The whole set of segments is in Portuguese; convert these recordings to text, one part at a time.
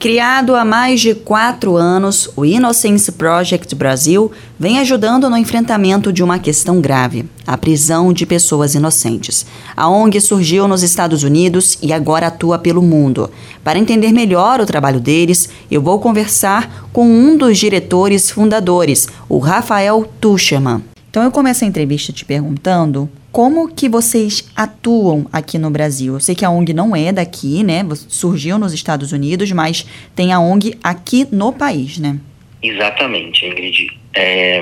Criado há mais de quatro anos, o Innocence Project Brasil vem ajudando no enfrentamento de uma questão grave: a prisão de pessoas inocentes. A ONG surgiu nos Estados Unidos e agora atua pelo mundo. Para entender melhor o trabalho deles, eu vou conversar com um dos diretores fundadores, o Rafael Tucherman. Então eu começo a entrevista te perguntando como que vocês atuam aqui no Brasil? Eu sei que a ONG não é daqui, né? Surgiu nos Estados Unidos, mas tem a ONG aqui no país, né? Exatamente, Ingrid. É,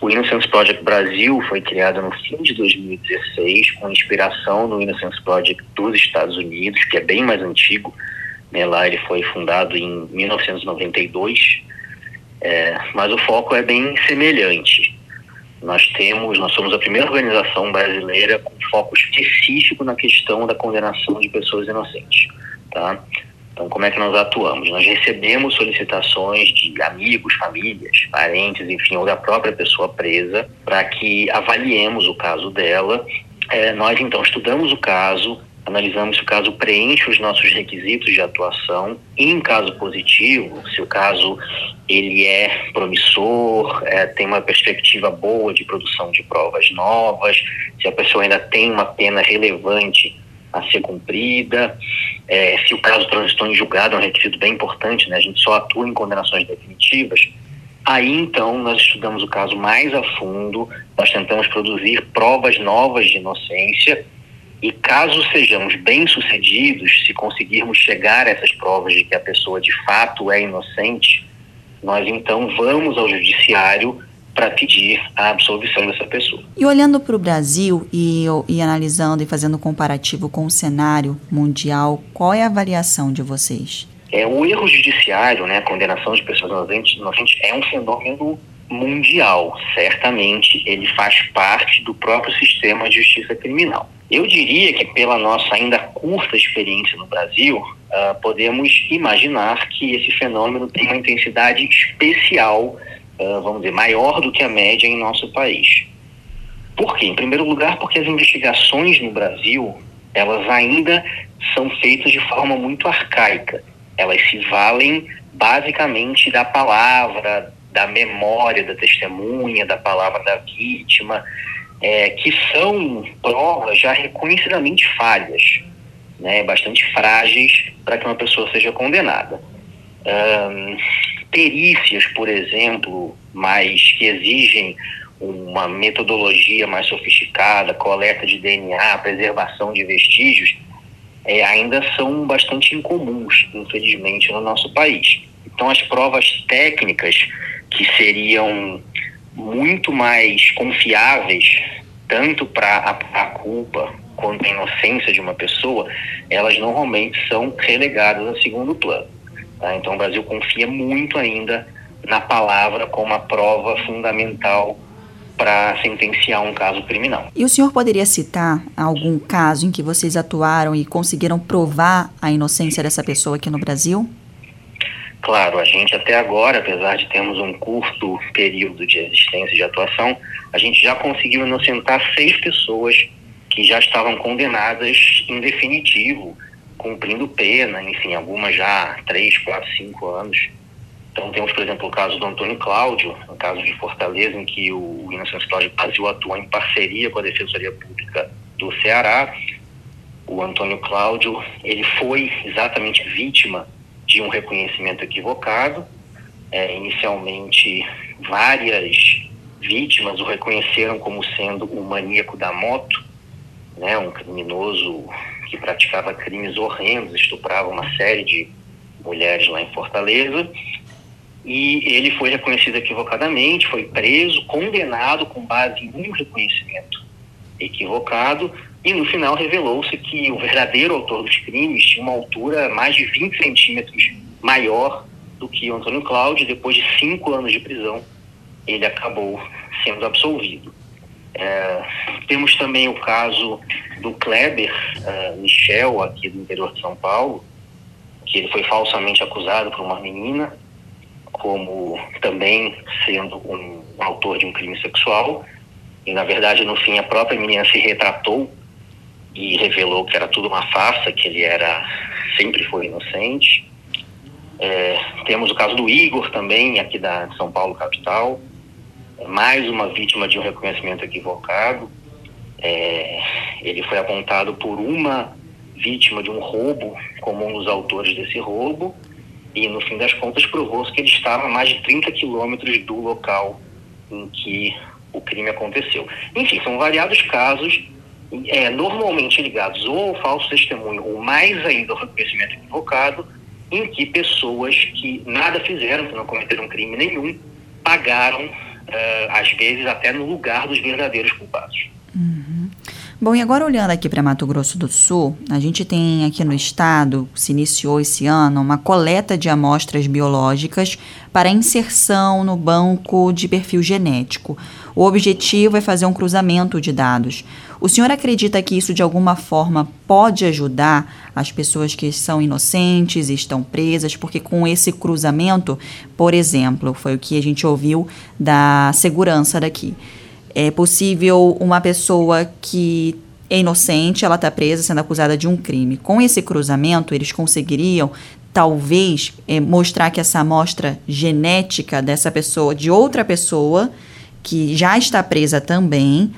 o Innocence Project Brasil foi criado no fim de 2016 com inspiração no Innocence Project dos Estados Unidos, que é bem mais antigo. Né? Lá ele foi fundado em 1992, é, mas o foco é bem semelhante. Nós temos, nós somos a primeira organização brasileira com foco específico na questão da condenação de pessoas inocentes, tá? Então, como é que nós atuamos? Nós recebemos solicitações de amigos, famílias, parentes, enfim, ou da própria pessoa presa, para que avaliemos o caso dela. É, nós, então, estudamos o caso, analisamos se o caso preenche os nossos requisitos de atuação. E, em caso positivo, se o caso ele é promissor, é, tem uma perspectiva boa de produção de provas novas, se a pessoa ainda tem uma pena relevante a ser cumprida, é, se o caso transitou em julgado, é um requisito bem importante, né? a gente só atua em condenações definitivas. Aí então nós estudamos o caso mais a fundo, nós tentamos produzir provas novas de inocência e caso sejamos bem-sucedidos, se conseguirmos chegar a essas provas de que a pessoa de fato é inocente, nós então vamos ao judiciário para pedir a absolvição dessa pessoa. E olhando para o Brasil e, e analisando e fazendo um comparativo com o cenário mundial, qual é a avaliação de vocês? É, o erro judiciário, né, a condenação de pessoas inocentes, inocentes é um fenômeno mundial. Certamente ele faz parte do próprio sistema de justiça criminal. Eu diria que, pela nossa ainda curta experiência no Brasil, uh, podemos imaginar que esse fenômeno tem uma intensidade especial, uh, vamos dizer, maior do que a média em nosso país. Por quê? Em primeiro lugar, porque as investigações no Brasil, elas ainda são feitas de forma muito arcaica. Elas se valem basicamente da palavra, da memória da testemunha, da palavra da vítima, é, que são provas já reconhecidamente falhas, né, bastante frágeis para que uma pessoa seja condenada. Um, perícias, por exemplo, mais que exigem uma metodologia mais sofisticada, coleta de DNA, preservação de vestígios, é, ainda são bastante incomuns, infelizmente, no nosso país. Então, as provas técnicas que seriam muito mais confiáveis, tanto para a culpa quanto a inocência de uma pessoa, elas normalmente são relegadas a segundo plano. Tá? Então o Brasil confia muito ainda na palavra como a prova fundamental para sentenciar um caso criminal. E o senhor poderia citar algum caso em que vocês atuaram e conseguiram provar a inocência dessa pessoa aqui no Brasil? Claro, a gente até agora, apesar de termos um curto período de existência de atuação, a gente já conseguiu inocentar seis pessoas que já estavam condenadas em definitivo, cumprindo pena, enfim, algumas já três, quatro, cinco anos. Então temos, por exemplo, o caso do Antônio Cláudio, no caso de Fortaleza, em que o Innocence Project Brasil atua em parceria com a Defensoria Pública do Ceará. O Antônio Cláudio, ele foi exatamente vítima de um reconhecimento equivocado. É, inicialmente, várias vítimas o reconheceram como sendo o maníaco da moto, né, um criminoso que praticava crimes horrendos, estuprava uma série de mulheres lá em Fortaleza. E ele foi reconhecido equivocadamente, foi preso, condenado com base em um reconhecimento equivocado, e no final revelou-se que o verdadeiro autor dos crimes tinha uma altura mais de 20 centímetros maior do que o Antônio Cláudio. Depois de cinco anos de prisão, ele acabou sendo absolvido. É, temos também o caso do Kleber uh, Michel, aqui do interior de São Paulo, que ele foi falsamente acusado por uma menina, como também sendo um autor de um crime sexual. E, na verdade, no fim, a própria menina se retratou e revelou que era tudo uma farsa, que ele era sempre foi inocente. É, temos o caso do Igor também, aqui da São Paulo capital, mais uma vítima de um reconhecimento equivocado. É, ele foi apontado por uma vítima de um roubo como um dos autores desse roubo e no fim das contas provou-se que ele estava a mais de 30 quilômetros do local em que o crime aconteceu. Enfim, são variados casos, é, normalmente ligados ou ao falso testemunho ou mais ainda ao reconhecimento equivocado, em que pessoas que nada fizeram, que não cometeram crime nenhum, pagaram, uh, às vezes até no lugar dos verdadeiros culpados. Bom, e agora olhando aqui para Mato Grosso do Sul, a gente tem aqui no estado, se iniciou esse ano, uma coleta de amostras biológicas para inserção no banco de perfil genético. O objetivo é fazer um cruzamento de dados. O senhor acredita que isso de alguma forma pode ajudar as pessoas que são inocentes e estão presas? Porque com esse cruzamento, por exemplo, foi o que a gente ouviu da segurança daqui é possível uma pessoa que é inocente, ela está presa sendo acusada de um crime. Com esse cruzamento, eles conseguiriam talvez é, mostrar que essa amostra genética dessa pessoa, de outra pessoa que já está presa também,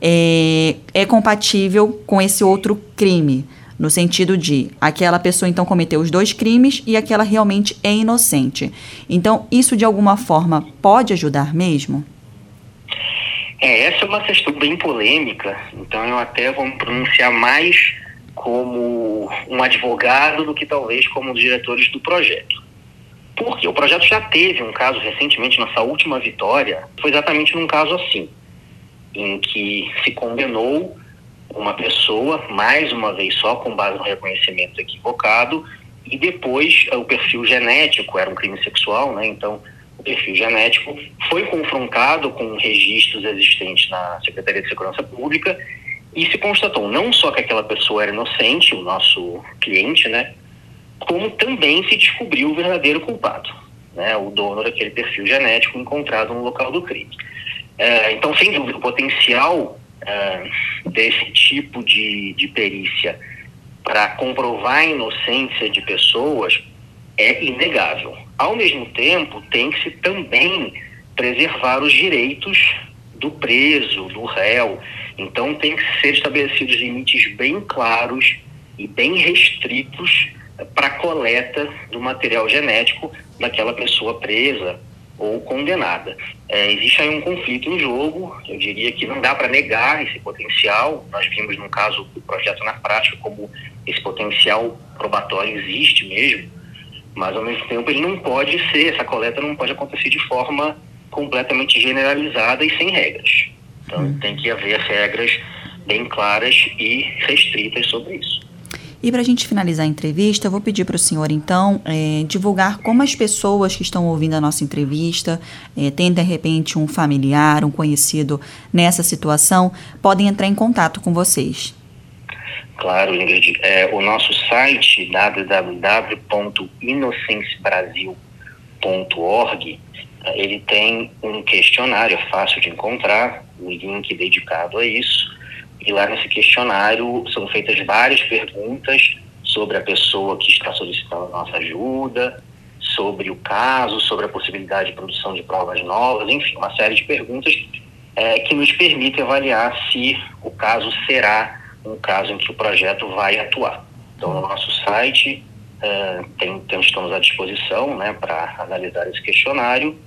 é, é compatível com esse outro crime. No sentido de aquela pessoa então cometeu os dois crimes e aquela realmente é inocente. Então, isso de alguma forma pode ajudar mesmo? É, essa é uma questão bem polêmica, então eu até vou me pronunciar mais como um advogado do que talvez como um dos diretores do projeto. Porque o projeto já teve um caso recentemente, nossa última vitória, foi exatamente num caso assim, em que se condenou uma pessoa, mais uma vez só com base no reconhecimento equivocado, e depois o perfil genético, era um crime sexual, né? Então perfil genético, foi confrontado com registros existentes na Secretaria de Segurança Pública e se constatou não só que aquela pessoa era inocente, o nosso cliente, né, como também se descobriu o verdadeiro culpado, né, o dono daquele perfil genético encontrado no local do crime. É, então, sem dúvida, o potencial é, desse tipo de, de perícia para comprovar a inocência de pessoas é inegável. Ao mesmo tempo, tem que se também preservar os direitos do preso, do réu. Então, tem que ser estabelecidos limites bem claros e bem restritos para a coleta do material genético daquela pessoa presa ou condenada. É, existe aí um conflito em jogo, eu diria que não dá para negar esse potencial. Nós vimos no caso do projeto na prática como esse potencial probatório existe mesmo mas ao mesmo tempo ele não pode ser, essa coleta não pode acontecer de forma completamente generalizada e sem regras. Então hum. tem que haver regras bem claras e restritas sobre isso. E para a gente finalizar a entrevista, eu vou pedir para o senhor, então, é, divulgar como as pessoas que estão ouvindo a nossa entrevista, é, têm de repente um familiar, um conhecido nessa situação, podem entrar em contato com vocês. Claro, Ingrid. É, o nosso site www.inocencebrasil.org ele tem um questionário fácil de encontrar, um link dedicado a isso. E lá nesse questionário são feitas várias perguntas sobre a pessoa que está solicitando nossa ajuda, sobre o caso, sobre a possibilidade de produção de provas novas, enfim, uma série de perguntas é, que nos permitem avaliar se o caso será um caso em que o projeto vai atuar. Então, no nosso site, uh, tem, tem, estamos à disposição né, para analisar esse questionário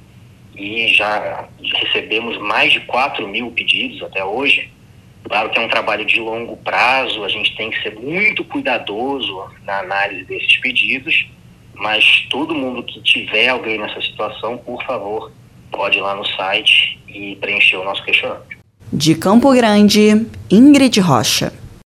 e já recebemos mais de 4 mil pedidos até hoje. Claro que é um trabalho de longo prazo, a gente tem que ser muito cuidadoso na análise desses pedidos, mas todo mundo que tiver alguém nessa situação, por favor, pode ir lá no site e preencher o nosso questionário. De Campo Grande, Ingrid Rocha.